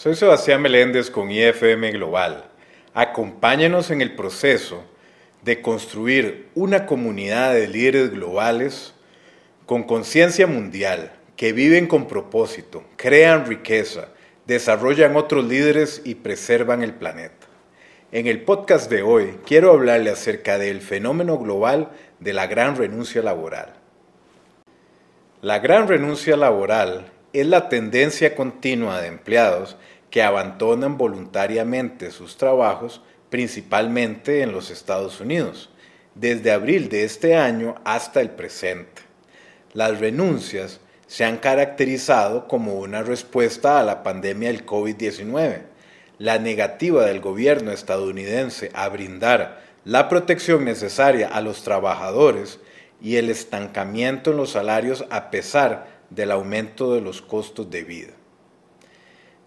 soy Sebastián Meléndez con IFM Global. Acompáñenos en el proceso de construir una comunidad de líderes globales con conciencia mundial, que viven con propósito, crean riqueza, desarrollan otros líderes y preservan el planeta. En el podcast de hoy quiero hablarle acerca del fenómeno global de la gran renuncia laboral. La gran renuncia laboral es la tendencia continua de empleados que abandonan voluntariamente sus trabajos, principalmente en los Estados Unidos, desde abril de este año hasta el presente. Las renuncias se han caracterizado como una respuesta a la pandemia del COVID-19, la negativa del gobierno estadounidense a brindar la protección necesaria a los trabajadores y el estancamiento en los salarios a pesar del aumento de los costos de vida.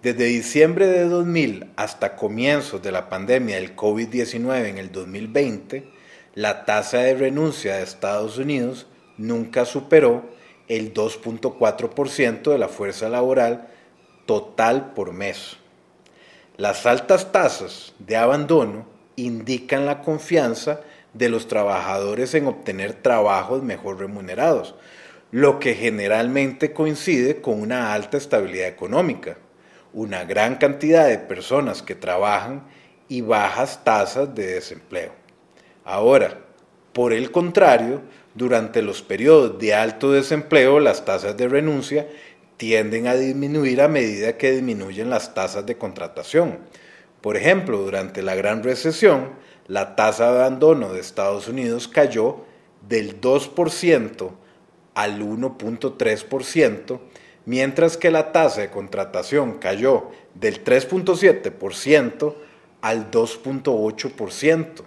Desde diciembre de 2000 hasta comienzos de la pandemia del COVID-19 en el 2020, la tasa de renuncia de Estados Unidos nunca superó el 2.4% de la fuerza laboral total por mes. Las altas tasas de abandono indican la confianza de los trabajadores en obtener trabajos mejor remunerados, lo que generalmente coincide con una alta estabilidad económica una gran cantidad de personas que trabajan y bajas tasas de desempleo. Ahora, por el contrario, durante los periodos de alto desempleo las tasas de renuncia tienden a disminuir a medida que disminuyen las tasas de contratación. Por ejemplo, durante la Gran Recesión, la tasa de abandono de Estados Unidos cayó del 2% al 1.3%, mientras que la tasa de contratación cayó del 3.7% al 2.8%.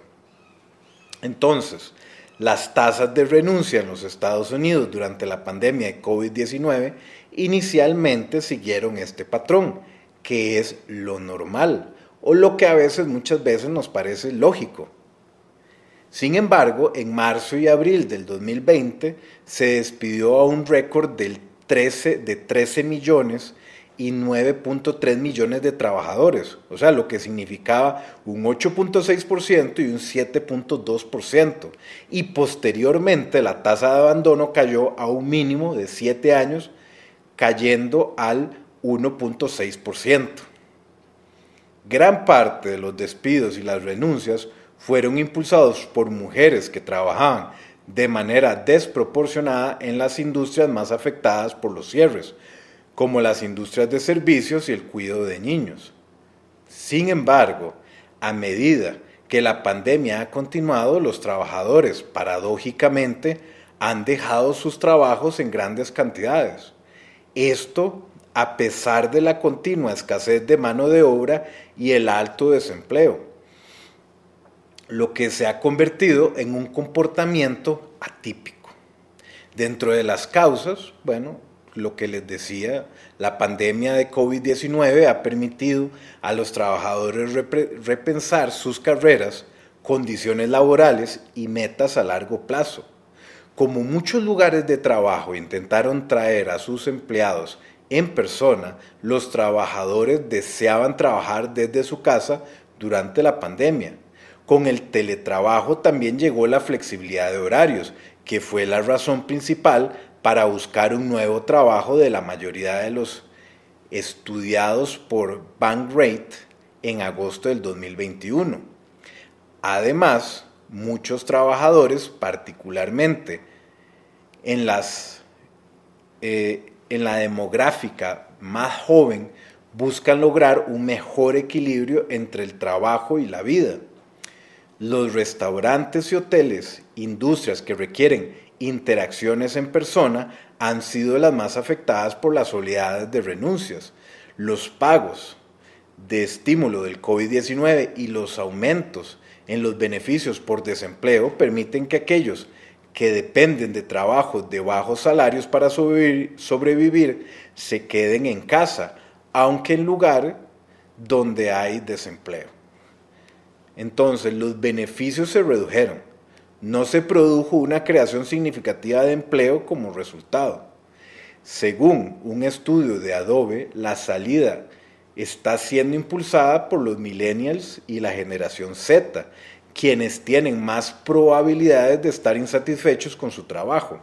Entonces, las tasas de renuncia en los Estados Unidos durante la pandemia de COVID-19 inicialmente siguieron este patrón, que es lo normal, o lo que a veces muchas veces nos parece lógico. Sin embargo, en marzo y abril del 2020 se despidió a un récord del 13, de 13 millones y 9.3 millones de trabajadores, o sea, lo que significaba un 8.6% y un 7.2%. Y posteriormente la tasa de abandono cayó a un mínimo de 7 años, cayendo al 1.6%. Gran parte de los despidos y las renuncias fueron impulsados por mujeres que trabajaban de manera desproporcionada en las industrias más afectadas por los cierres, como las industrias de servicios y el cuidado de niños. Sin embargo, a medida que la pandemia ha continuado, los trabajadores, paradójicamente, han dejado sus trabajos en grandes cantidades. Esto a pesar de la continua escasez de mano de obra y el alto desempleo lo que se ha convertido en un comportamiento atípico. Dentro de las causas, bueno, lo que les decía, la pandemia de COVID-19 ha permitido a los trabajadores repensar sus carreras, condiciones laborales y metas a largo plazo. Como muchos lugares de trabajo intentaron traer a sus empleados en persona, los trabajadores deseaban trabajar desde su casa durante la pandemia con el teletrabajo también llegó la flexibilidad de horarios, que fue la razón principal para buscar un nuevo trabajo de la mayoría de los estudiados por Bankrate en agosto del 2021. Además, muchos trabajadores, particularmente en, las, eh, en la demográfica más joven, buscan lograr un mejor equilibrio entre el trabajo y la vida. Los restaurantes y hoteles, industrias que requieren interacciones en persona, han sido las más afectadas por las oleadas de renuncias. Los pagos de estímulo del COVID-19 y los aumentos en los beneficios por desempleo permiten que aquellos que dependen de trabajos de bajos salarios para sobrevivir, sobrevivir se queden en casa, aunque en lugar donde hay desempleo. Entonces los beneficios se redujeron. No se produjo una creación significativa de empleo como resultado. Según un estudio de Adobe, la salida está siendo impulsada por los millennials y la generación Z, quienes tienen más probabilidades de estar insatisfechos con su trabajo.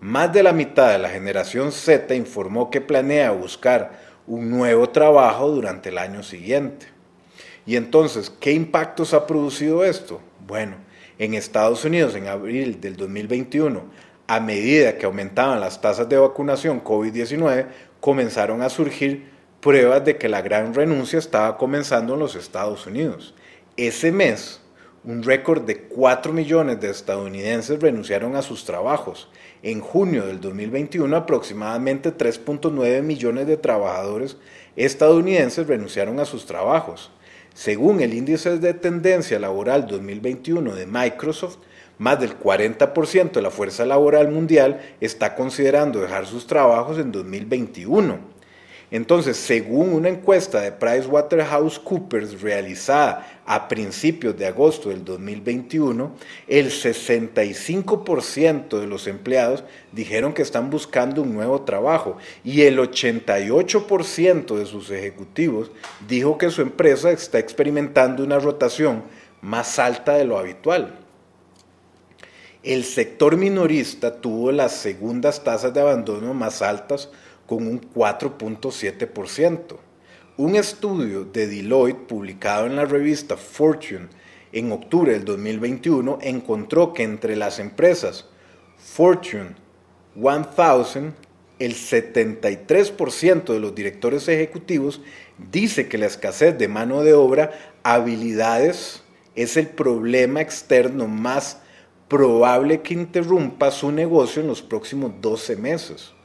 Más de la mitad de la generación Z informó que planea buscar un nuevo trabajo durante el año siguiente. Y entonces, ¿qué impactos ha producido esto? Bueno, en Estados Unidos en abril del 2021, a medida que aumentaban las tasas de vacunación COVID-19, comenzaron a surgir pruebas de que la gran renuncia estaba comenzando en los Estados Unidos. Ese mes, un récord de 4 millones de estadounidenses renunciaron a sus trabajos. En junio del 2021, aproximadamente 3.9 millones de trabajadores estadounidenses renunciaron a sus trabajos. Según el índice de tendencia laboral 2021 de Microsoft, más del 40% de la fuerza laboral mundial está considerando dejar sus trabajos en 2021. Entonces, según una encuesta de PricewaterhouseCoopers realizada a principios de agosto del 2021, el 65% de los empleados dijeron que están buscando un nuevo trabajo y el 88% de sus ejecutivos dijo que su empresa está experimentando una rotación más alta de lo habitual. El sector minorista tuvo las segundas tasas de abandono más altas con un 4.7%. Un estudio de Deloitte publicado en la revista Fortune en octubre del 2021 encontró que entre las empresas Fortune 1000, el 73% de los directores ejecutivos dice que la escasez de mano de obra, habilidades, es el problema externo más probable que interrumpa su negocio en los próximos 12 meses.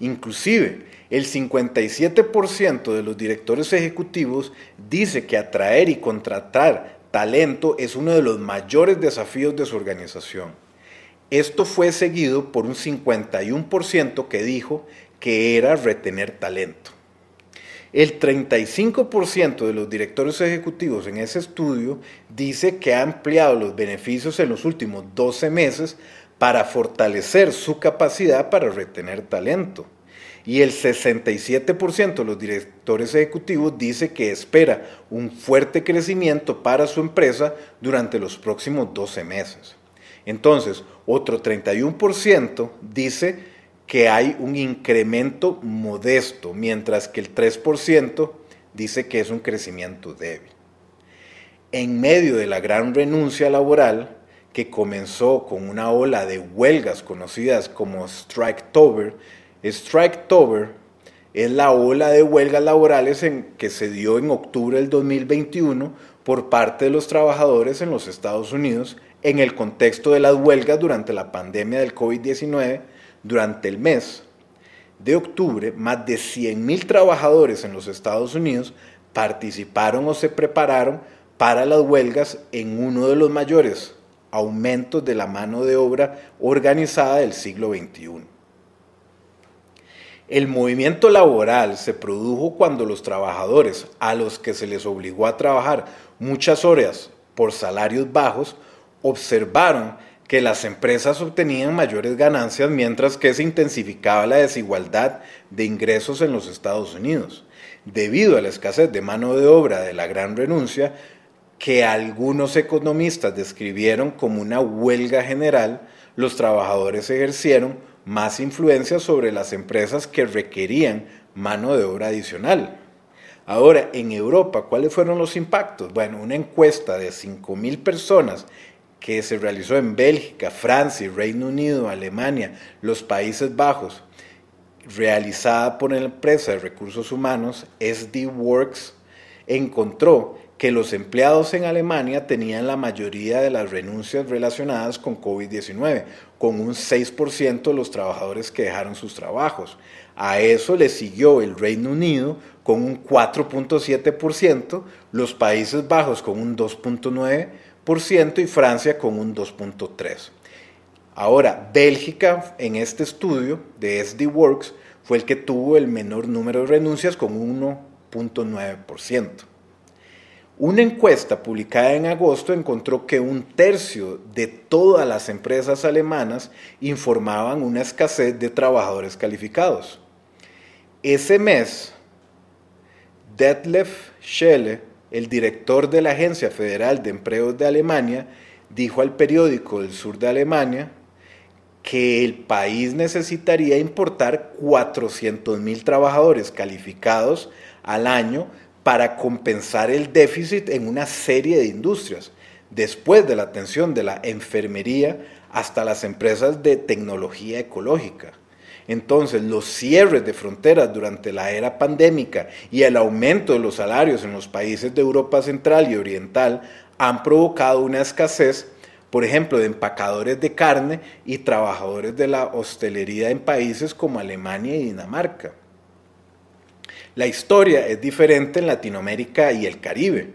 Inclusive, el 57% de los directores ejecutivos dice que atraer y contratar talento es uno de los mayores desafíos de su organización. Esto fue seguido por un 51% que dijo que era retener talento. El 35% de los directores ejecutivos en ese estudio dice que ha ampliado los beneficios en los últimos 12 meses para fortalecer su capacidad para retener talento. Y el 67% de los directores ejecutivos dice que espera un fuerte crecimiento para su empresa durante los próximos 12 meses. Entonces, otro 31% dice que hay un incremento modesto, mientras que el 3% dice que es un crecimiento débil. En medio de la gran renuncia laboral, que comenzó con una ola de huelgas conocidas como Striketober, Striketober es la ola de huelgas laborales en, que se dio en octubre del 2021 por parte de los trabajadores en los Estados Unidos en el contexto de las huelgas durante la pandemia del COVID-19 durante el mes de octubre, más de 100.000 trabajadores en los Estados Unidos participaron o se prepararon para las huelgas en uno de los mayores aumentos de la mano de obra organizada del siglo XXI. El movimiento laboral se produjo cuando los trabajadores a los que se les obligó a trabajar muchas horas por salarios bajos observaron que las empresas obtenían mayores ganancias mientras que se intensificaba la desigualdad de ingresos en los Estados Unidos. Debido a la escasez de mano de obra de la gran renuncia, que algunos economistas describieron como una huelga general, los trabajadores ejercieron más influencia sobre las empresas que requerían mano de obra adicional. Ahora, en Europa, ¿cuáles fueron los impactos? Bueno, una encuesta de 5.000 personas que se realizó en Bélgica, Francia, Reino Unido, Alemania, los Países Bajos, realizada por la empresa de recursos humanos SD Works, encontró que los empleados en Alemania tenían la mayoría de las renuncias relacionadas con COVID-19, con un 6% de los trabajadores que dejaron sus trabajos. A eso le siguió el Reino Unido con un 4.7%, los Países Bajos con un 2.9% y Francia con un 2.3%. Ahora, Bélgica en este estudio de SD Works fue el que tuvo el menor número de renuncias con 1.9%. Una encuesta publicada en agosto encontró que un tercio de todas las empresas alemanas informaban una escasez de trabajadores calificados. Ese mes, Detlef Schelle, el director de la Agencia Federal de Empleos de Alemania, dijo al periódico del sur de Alemania que el país necesitaría importar 400 mil trabajadores calificados al año para compensar el déficit en una serie de industrias, después de la atención de la enfermería hasta las empresas de tecnología ecológica. Entonces, los cierres de fronteras durante la era pandémica y el aumento de los salarios en los países de Europa Central y Oriental han provocado una escasez, por ejemplo, de empacadores de carne y trabajadores de la hostelería en países como Alemania y Dinamarca. La historia es diferente en Latinoamérica y el Caribe,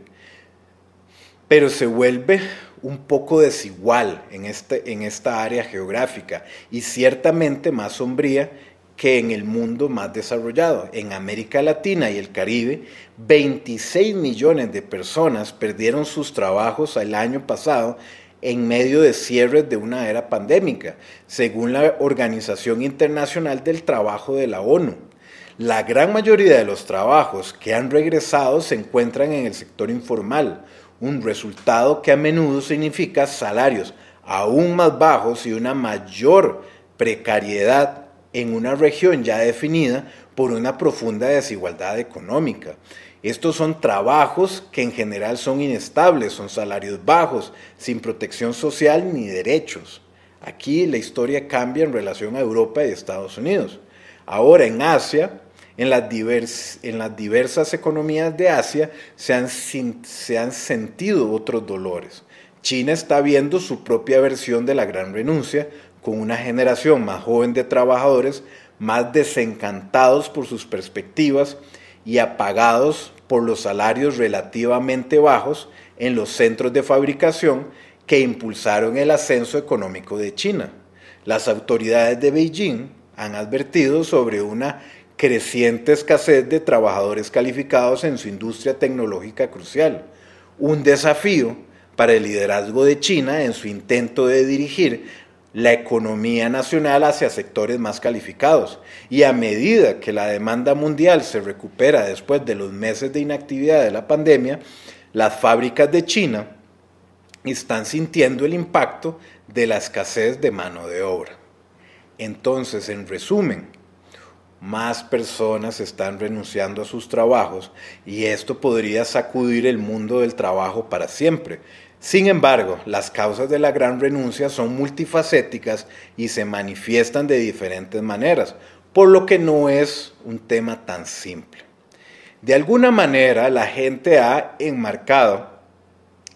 pero se vuelve un poco desigual en, este, en esta área geográfica y ciertamente más sombría que en el mundo más desarrollado. En América Latina y el Caribe, 26 millones de personas perdieron sus trabajos el año pasado en medio de cierres de una era pandémica, según la Organización Internacional del Trabajo de la ONU. La gran mayoría de los trabajos que han regresado se encuentran en el sector informal, un resultado que a menudo significa salarios aún más bajos y una mayor precariedad en una región ya definida por una profunda desigualdad económica. Estos son trabajos que en general son inestables, son salarios bajos, sin protección social ni derechos. Aquí la historia cambia en relación a Europa y Estados Unidos. Ahora en Asia, en las, diversas economías de Asia se han, se han sentido otros dolores. China está viendo su propia versión de la gran renuncia, con una generación más joven de trabajadores más desencantados por sus perspectivas y apagados por los salarios relativamente bajos en los centros de fabricación que impulsaron el ascenso económico de China. Las autoridades de Beijing han advertido sobre una creciente escasez de trabajadores calificados en su industria tecnológica crucial, un desafío para el liderazgo de China en su intento de dirigir la economía nacional hacia sectores más calificados. Y a medida que la demanda mundial se recupera después de los meses de inactividad de la pandemia, las fábricas de China están sintiendo el impacto de la escasez de mano de obra. Entonces, en resumen, más personas están renunciando a sus trabajos y esto podría sacudir el mundo del trabajo para siempre. Sin embargo, las causas de la gran renuncia son multifacéticas y se manifiestan de diferentes maneras, por lo que no es un tema tan simple. De alguna manera, la gente ha enmarcado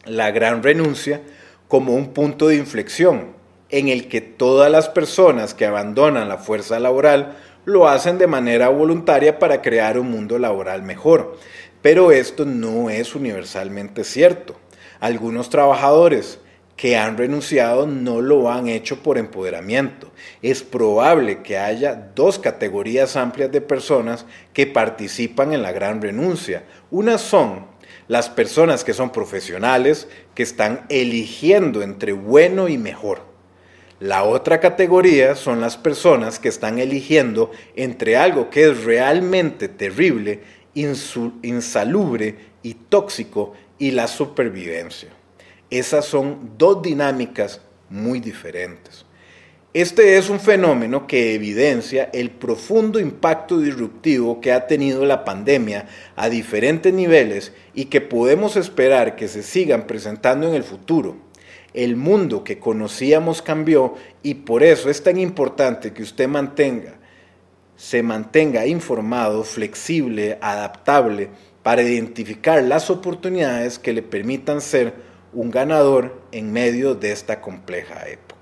la gran renuncia como un punto de inflexión en el que todas las personas que abandonan la fuerza laboral lo hacen de manera voluntaria para crear un mundo laboral mejor. Pero esto no es universalmente cierto. Algunos trabajadores que han renunciado no lo han hecho por empoderamiento. Es probable que haya dos categorías amplias de personas que participan en la gran renuncia. Unas son las personas que son profesionales, que están eligiendo entre bueno y mejor. La otra categoría son las personas que están eligiendo entre algo que es realmente terrible, insalubre y tóxico y la supervivencia. Esas son dos dinámicas muy diferentes. Este es un fenómeno que evidencia el profundo impacto disruptivo que ha tenido la pandemia a diferentes niveles y que podemos esperar que se sigan presentando en el futuro el mundo que conocíamos cambió y por eso es tan importante que usted mantenga, se mantenga informado, flexible, adaptable, para identificar las oportunidades que le permitan ser un ganador en medio de esta compleja época.